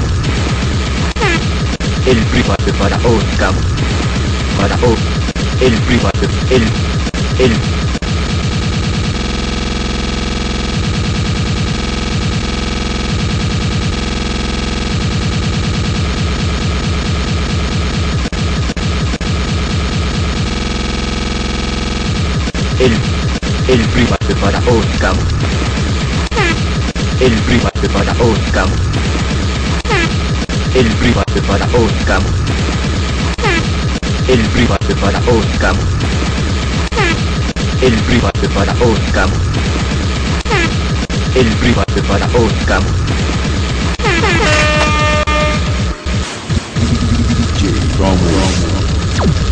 Oscar. El private para Oscar. Para O. El private. El. El. El, el private para Oscar. El private para Oscar. El private para Oscar. El private para Oscar. El private para Oscar. El private para Oscar. They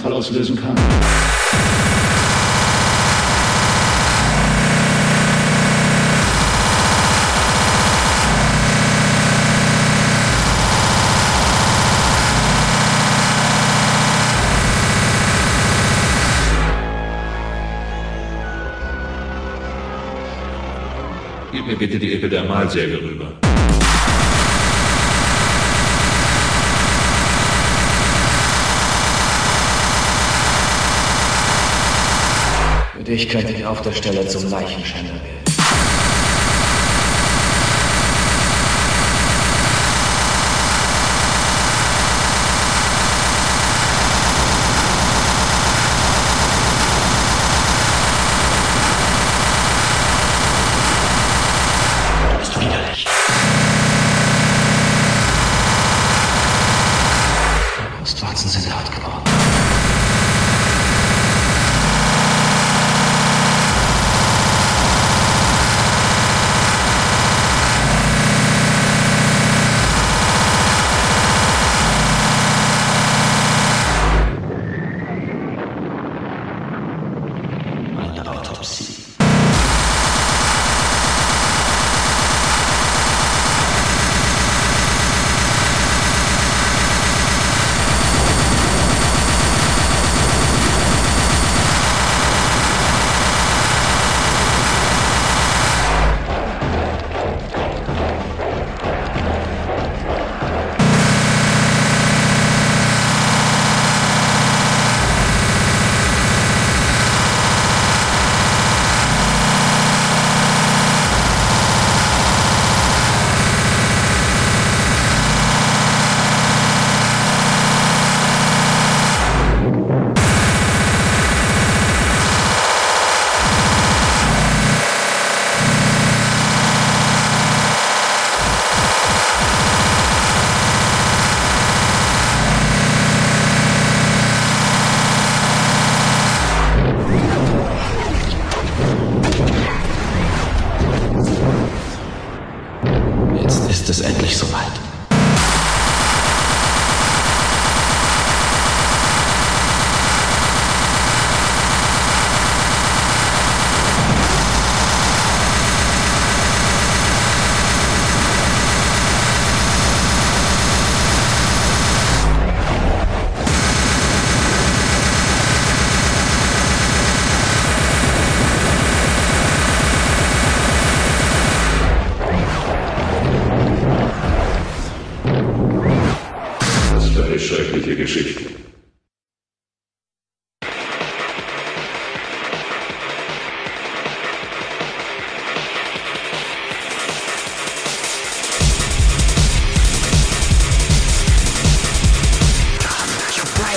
Herzanfall auslösen kann. Gib mir bitte die Epidermalsäge dich könnte ich auf der Stelle zum Leichenschänder werden.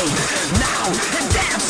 now and dance.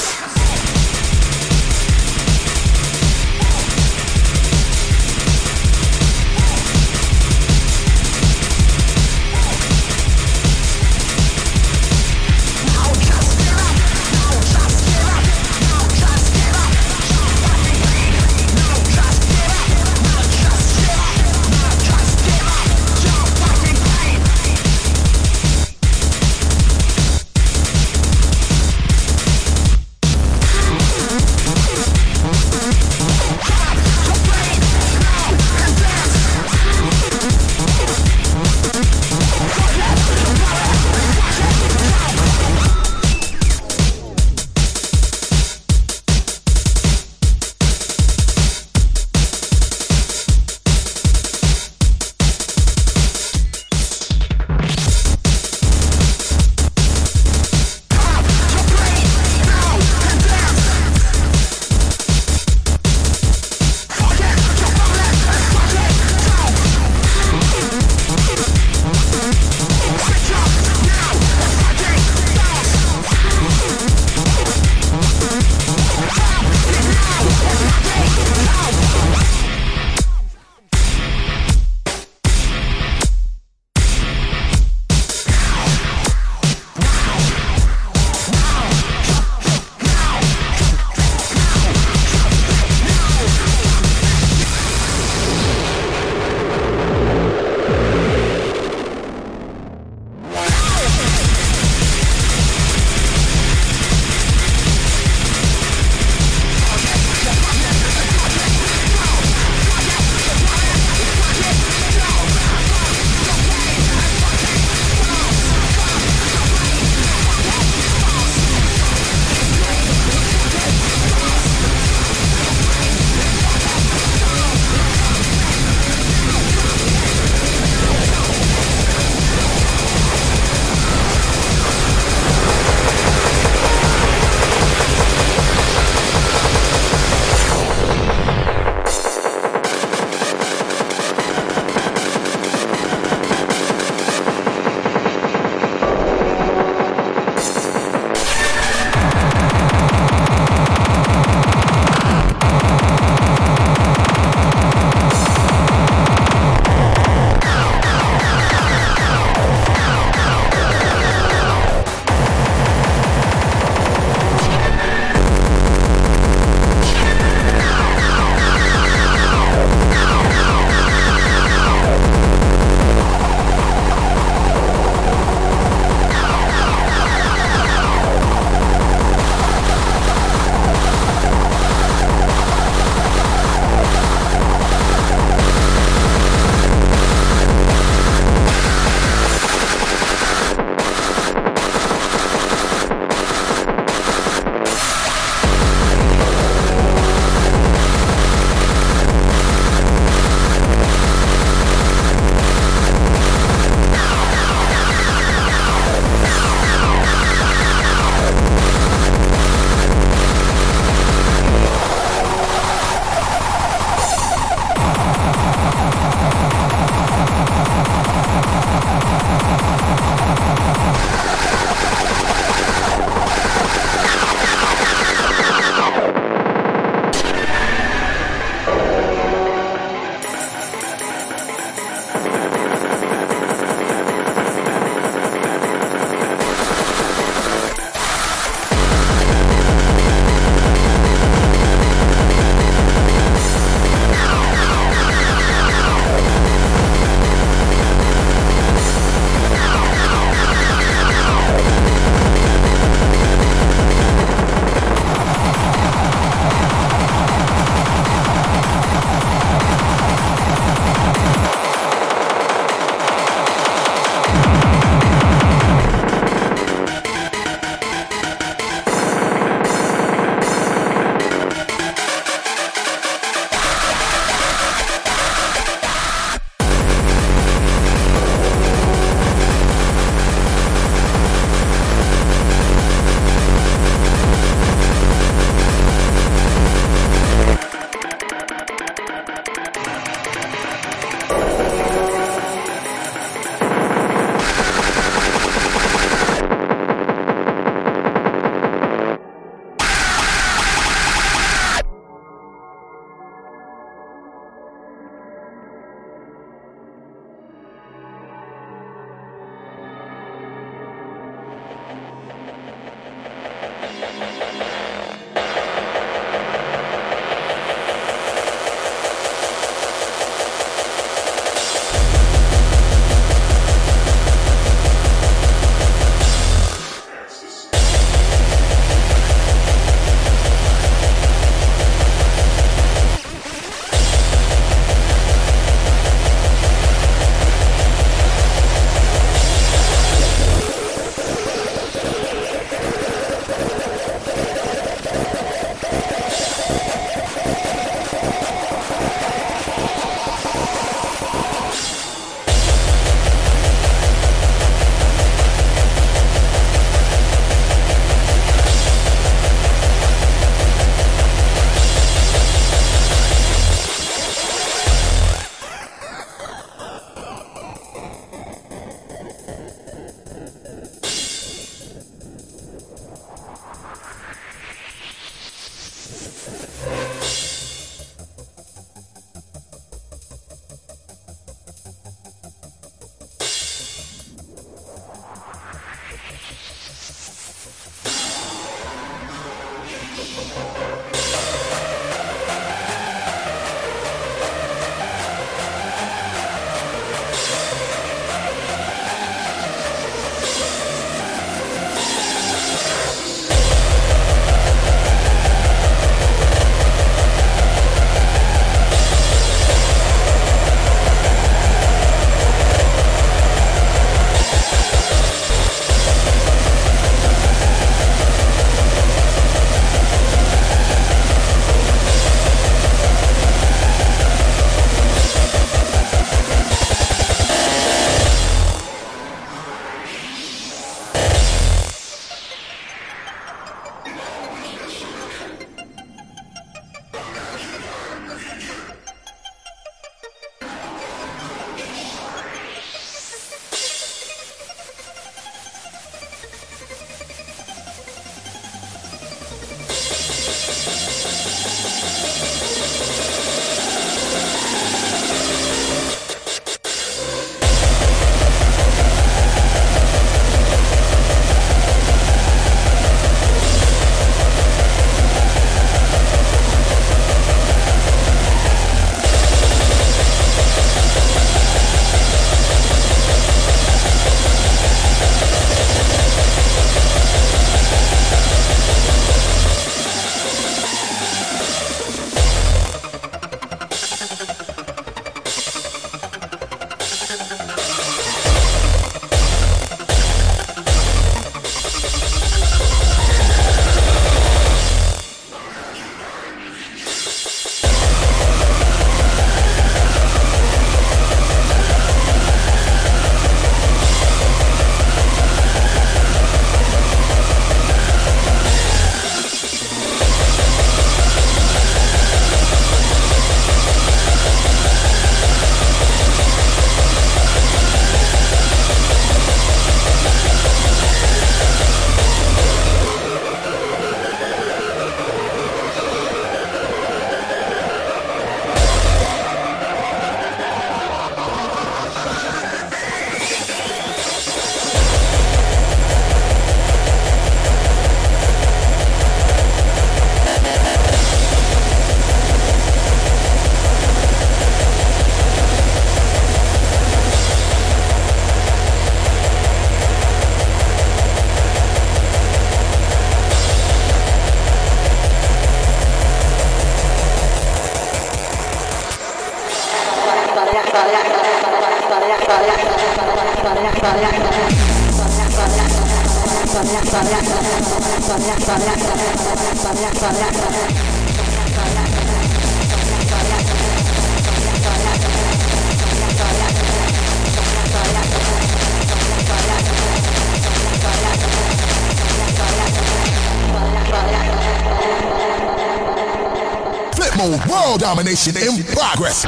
World domination in progress.